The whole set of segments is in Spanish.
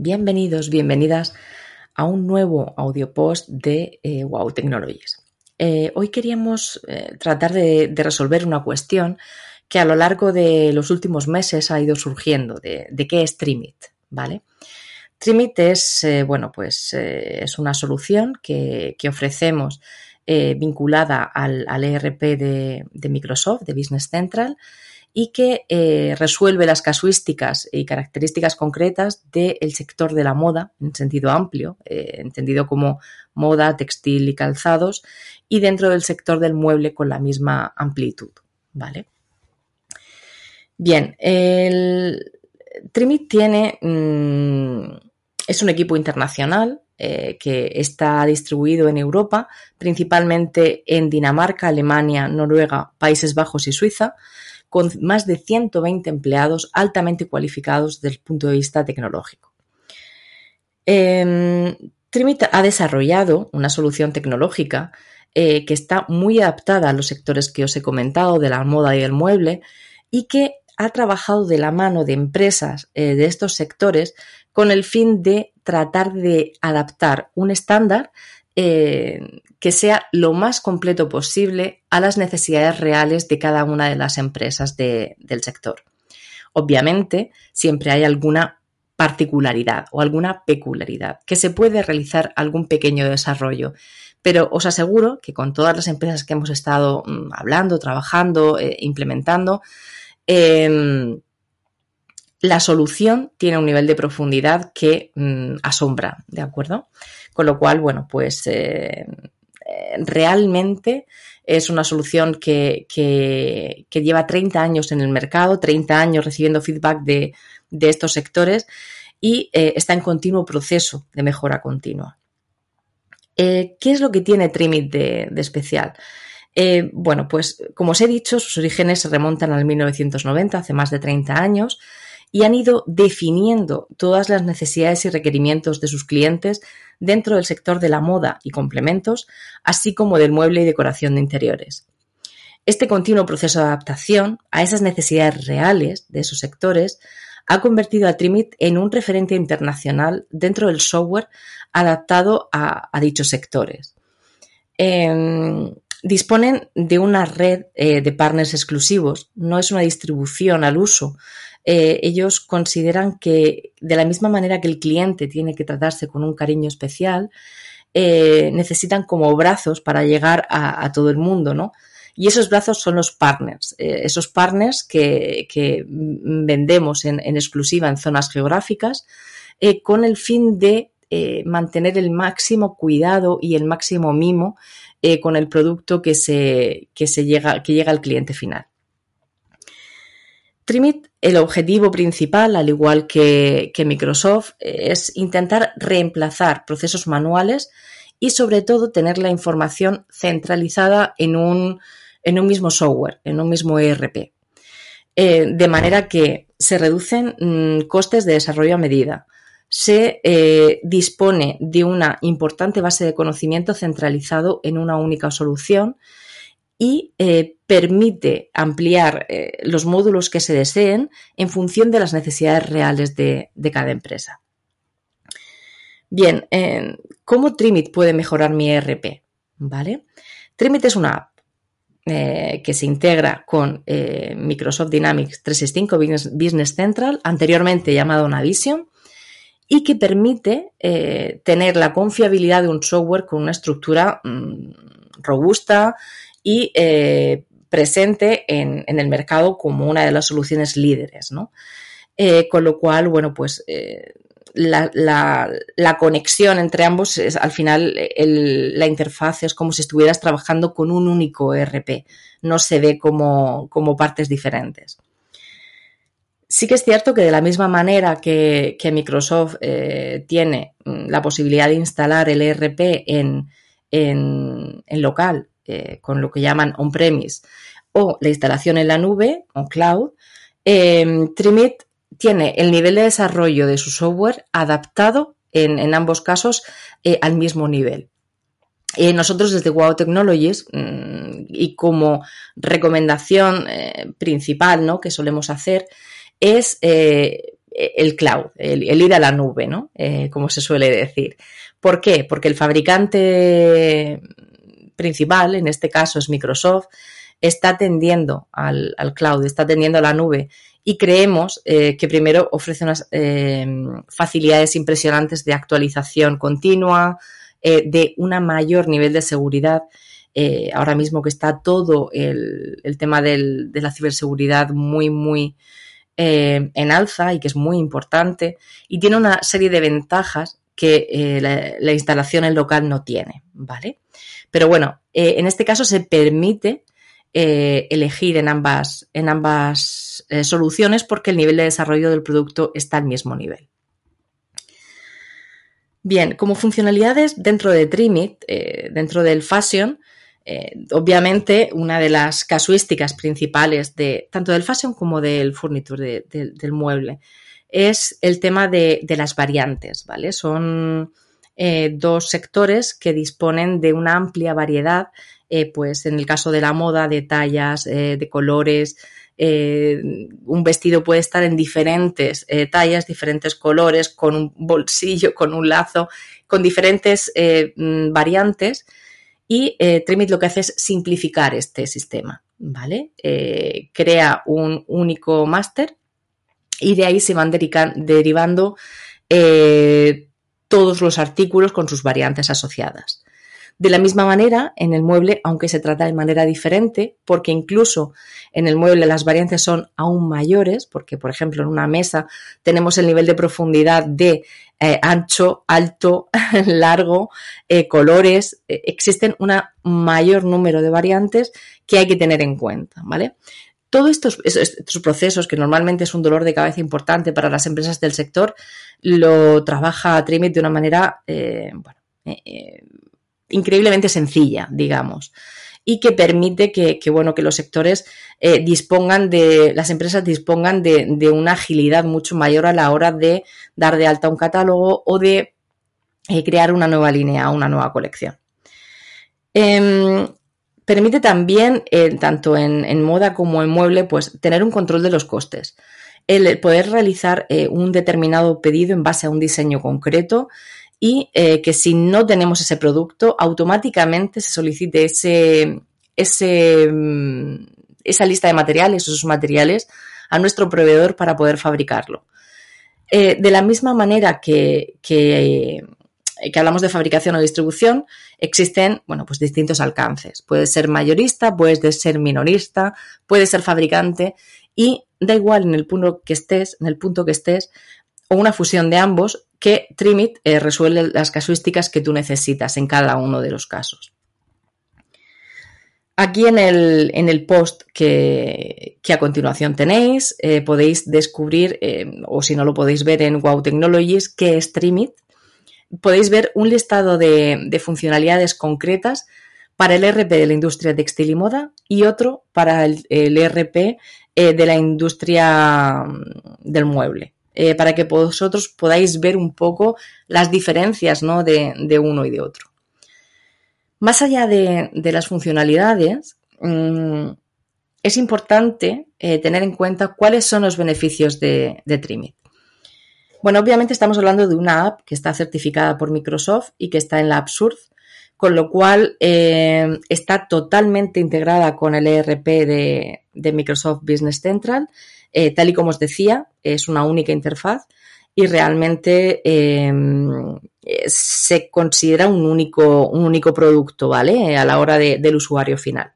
Bienvenidos, bienvenidas a un nuevo audio post de eh, Wow Technologies. Eh, hoy queríamos eh, tratar de, resolver una cuestión que a lo largo de los últimos meses ha ido surgiendo de, qué es Trimit, ¿vale? Trimit es, bueno, pues es una solución que, ofrecemos vinculada al, ERP de, de Microsoft, de Business Central, y que eh, resuelve las casuísticas y características concretas del sector de la moda en sentido amplio, eh, entendido como moda, textil y calzados, y dentro del sector del mueble con la misma amplitud. ¿vale? Bien, el Trimit tiene, mm, es un equipo internacional eh, que está distribuido en Europa, principalmente en Dinamarca, Alemania, Noruega, Países Bajos y Suiza, con más de 120 empleados altamente cualificados desde el punto de vista tecnológico. Eh, Trimit ha desarrollado una solución tecnológica eh, que está muy adaptada a los sectores que os he comentado, de la moda y el mueble, y que ha trabajado de la mano de empresas eh, de estos sectores con el fin de tratar de adaptar un estándar eh, que sea lo más completo posible a las necesidades reales de cada una de las empresas del sector. Obviamente, siempre hay alguna particularidad o alguna peculiaridad que se puede realizar algún pequeño desarrollo. Pero os aseguro que con todas las empresas que hemos estado mm, hablando, trabajando, eh, implementando, em, la solución tiene un nivel de profundidad que mm, asombra, ¿de acuerdo? Con lo cual, bueno, pues eh, eh, realmente es una solución que, lleva 30 años en el mercado, 30 años recibiendo feedback de, estos sectores y eh, está en continuo proceso de mejora continua. ¿Qué es lo que tiene Trimit de, de especial? bueno, pues como os he dicho, sus orígenes se remontan al 1990, hace más de 30 años y han ido definiendo todas las necesidades y requerimientos de sus clientes dentro del sector de la moda y complementos, así como del mueble y decoración de interiores. Este continuo proceso de adaptación a esas necesidades reales de esos sectores ha convertido a Trimit en un referente internacional dentro del software adaptado a, dichos sectores. Em, disponen de una red eh, de partners exclusivos, no es una distribución al uso, eh, ellos consideran que de la misma manera que el cliente tiene que tratarse con un cariño especial, eh, necesitan como brazos para llegar a, todo el mundo, ¿no? Y esos brazos son los partners, eh, esos partners que, vendemos en, exclusiva en zonas geográficas con el fin de mantener el máximo cuidado y el máximo mimo con el producto que, se, que llega al cliente final. Trimit, el objetivo principal, al igual que, Microsoft, es intentar reemplazar procesos manuales y sobre todo tener la información centralizada en un, mismo software, en un mismo ERP. Eh, de manera que se reducen mm, costes de desarrollo a medida, se eh, dispone de una importante base de conocimiento centralizado en una única solución y eh, permite ampliar eh, los módulos que se deseen en función de las necesidades reales de, cada empresa. Bien, eh, ¿cómo Trimit puede mejorar mi ERP? ¿Vale? Trimit es una app que se integra con Microsoft Dynamics 365 Business, Central, anteriormente llamado Navision, y que permite tener la confiabilidad de un software con una estructura mm, robusta y eh, presente en, el mercado como una de las soluciones líderes. Eh, con lo cual, bueno, pues eh, la, conexión entre ambos es al final la interfaz es como si estuvieras trabajando con un único ERP, no se ve como, partes diferentes. Sí que es cierto que de la misma manera que, Microsoft tiene mm, la posibilidad de instalar el ERP en, en local eh, con lo que llaman on-premise o la instalación en la nube o cloud, em, Trimit tiene el nivel de desarrollo de su software adaptado en, ambos casos eh, al mismo nivel. Eh, nosotros desde Wow Technologies mm, y como recomendación principal ¿no? que solemos hacer es el cloud, el, ir a la nube, ¿no? como se suele decir. ¿Por qué? Porque el fabricante principal, en este caso es Microsoft, está tendiendo al, cloud, está tendiendo a la nube y creemos que primero ofrece unas facilidades impresionantes de actualización continua, de un mayor nivel de seguridad eh, ahora mismo que está todo el, tema de la ciberseguridad muy, muy eh, en alza y que es muy importante y tiene una serie de ventajas que eh, la, instalación en local no tiene, ¿vale? Pero bueno, en este caso se permite elegir en ambas, en ambas soluciones porque el nivel de desarrollo del producto está al mismo nivel. Bien, como funcionalidades dentro de Trimit, dentro del Fashion, eh, obviamente, una de las casuísticas principales de tanto del fashion como del furniture, del mueble, es el tema de, las variantes, ¿vale? Son eh, dos sectores que disponen de una amplia variedad, eh, pues en el caso de la moda, de tallas, de colores, un vestido puede estar en diferentes tallas, diferentes colores, con un bolsillo, con un lazo, con diferentes mm, variantes y eh, Trimit lo que hace es simplificar este sistema, ¿vale? Eh, crea un único máster y de ahí se van derivando eh, todos los artículos con sus variantes asociadas. De la misma manera, en el mueble, aunque se trata de manera diferente, porque incluso en el mueble las variantes son aún mayores, porque por ejemplo en una mesa tenemos el nivel de profundidad de eh, ancho, alto, largo, eh, colores, eh, existen un mayor número de variantes que hay que tener en cuenta, ¿vale? Todos estos, estos, procesos, que normalmente es un dolor de cabeza importante para las empresas del sector, lo trabaja Trimit de una manera bueno, increíblemente sencilla, digamos, y que permite que, bueno, que los sectores eh, dispongan de, las empresas dispongan de, una agilidad mucho mayor a la hora de dar de alta un catálogo o de eh, crear una nueva línea, una nueva colección. Em, permite también, eh, tanto en, moda como en mueble, pues tener un control de los costes. El poder realizar un determinado pedido en base a un diseño concreto y eh, que si no tenemos ese producto, automáticamente se solicite ese, ese, mm, esa lista de materiales, esos materiales, a nuestro proveedor para poder fabricarlo. Eh, de la misma manera que, que, que, hablamos de fabricación o distribución, existen bueno, pues distintos alcances. Puede ser mayorista, puede ser minorista, puede ser fabricante y da igual en el punto que estés, en el punto que estés, o una fusión de ambos, que Trimit eh, resuelve las casuísticas que tú necesitas en cada uno de los casos. Aquí en el, en el post que, a continuación tenéis, eh, podéis descubrir, eh, o si no lo podéis ver en Wow Technologies, qué es Trimit. Podéis ver un listado de, funcionalidades concretas para el ERP de la industria textil y moda y otro para el, el ERP de la industria mm, del mueble. Eh, para que vosotros podáis ver un poco las diferencias de, uno y de otro. Más allá de, las funcionalidades, mm, es importante eh, tener en cuenta cuáles son los beneficios de, Trimit. Bueno, obviamente estamos hablando de una app que está certificada por Microsoft y que está en la App con lo cual eh, está totalmente integrada con el ERP de Microsoft Business Central eh, tal y como os decía, es una única interfaz y realmente em, se considera un único, un único producto, ¿vale? A la hora del usuario final.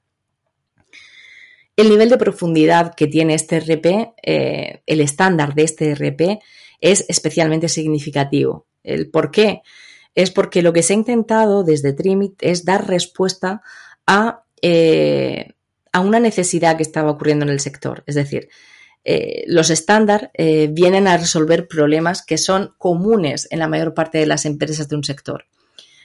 El nivel de profundidad que tiene este RP, eh, el estándar de este RP, es especialmente significativo. ¿El por qué? Es porque lo que se ha intentado desde Trimit es dar respuesta a, eh, a una necesidad que estaba ocurriendo en el sector. Es decir, eh, los estándar eh, vienen a resolver problemas que son comunes en la mayor parte de las empresas de un sector.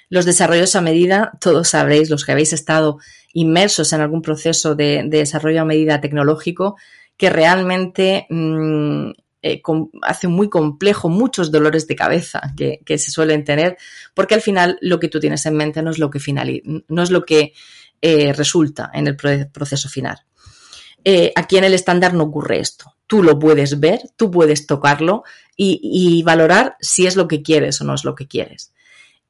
Los desarrollos a medida, todos sabréis, los que habéis estado inmersos en algún proceso de, desarrollo a medida tecnológico, que realmente mm, eh, hace muy complejo muchos dolores de cabeza que, se suelen tener, porque al final lo que tú tienes en mente no es lo que, no es lo que resulta en el proceso final. Eh, aquí en el estándar no ocurre esto. tú lo puedes ver, tú puedes tocarlo y, valorar si es lo que quieres o no es lo que quieres.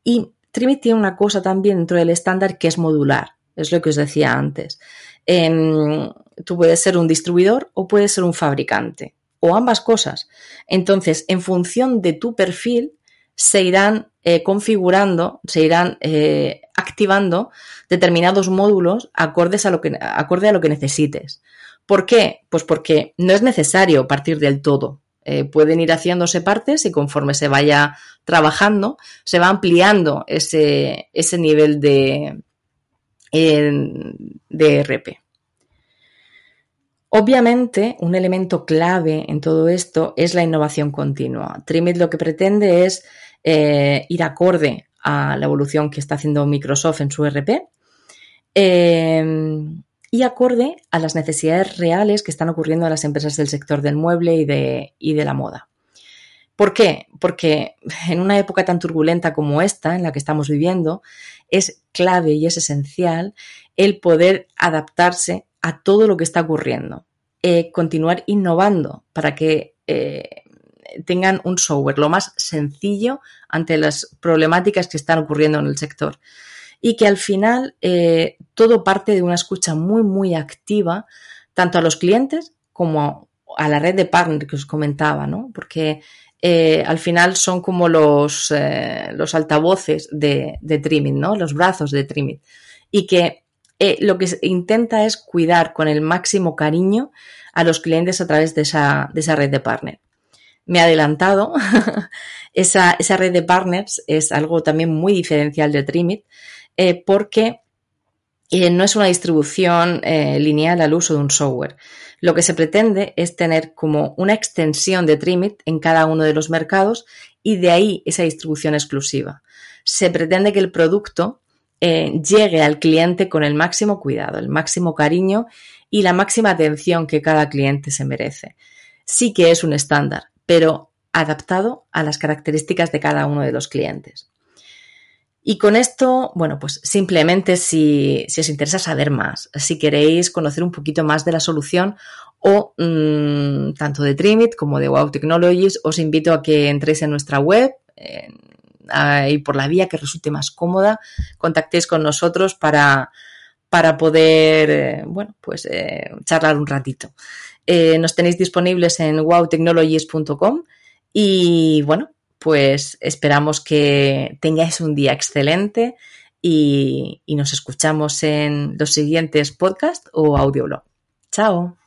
Y Trimit tiene una cosa también dentro del estándar que es modular, es lo que os decía antes. Em, tú puedes ser un distribuidor o puedes ser un fabricante, o ambas cosas. Entonces, en función de tu perfil, se irán eh, configurando, se irán eh, activando determinados módulos acordes a lo que, acorde a lo que necesites. ¿Por qué? Pues porque no es necesario partir del todo. Eh, pueden ir haciéndose partes y conforme se vaya trabajando, se va ampliando ese, ese nivel de, de RP. Obviamente, un elemento clave en todo esto es la innovación continua. Trimit lo que pretende es eh, ir acorde a la evolución que está haciendo Microsoft en su RP eh, y acorde a las necesidades reales que están ocurriendo en las empresas del sector del mueble y de, y de la moda. ¿Por qué? Porque en una época tan turbulenta como esta, en la que estamos viviendo, es clave y es esencial el poder adaptarse a todo lo que está ocurriendo. Eh, continuar innovando para que tengan un software lo más sencillo ante las problemáticas que están ocurriendo en el sector. Y que al final eh, todo parte de una escucha muy, muy activa, tanto a los clientes como a la red de partners que os comentaba, ¿no? Porque eh, al final son como los, eh, los altavoces de, de Trimit, ¿no? Los brazos de Trimit. Y que lo que intenta es cuidar con el máximo cariño a los clientes a través de esa, de esa red de partners me he adelantado. esa, esa, red de partners es algo también muy diferencial de Trimit eh, porque eh, no es una distribución eh, lineal al uso de un software. Lo que se pretende es tener como una extensión de Trimit en cada uno de los mercados y de ahí esa distribución exclusiva. Se pretende que el producto llegue al cliente con el máximo cuidado, el máximo cariño y la máxima atención que cada cliente se merece. Sí que es un estándar, pero adaptado a las características de cada uno de los clientes. Y con esto, bueno, pues simplemente si, os interesa saber más, si queréis conocer un poquito más de la solución o mm, tanto de Trimit como de Wow Technologies, os invito a que entréis en nuestra web y por la vía que resulte más cómoda, contactéis con nosotros para, para poder, eh, bueno, pues eh, charlar un ratito. Eh, nos tenéis disponibles en wowtechnologies.com y bueno, pues esperamos que tengáis un día excelente y, y nos escuchamos en los siguientes podcasts o audioblog. Chao.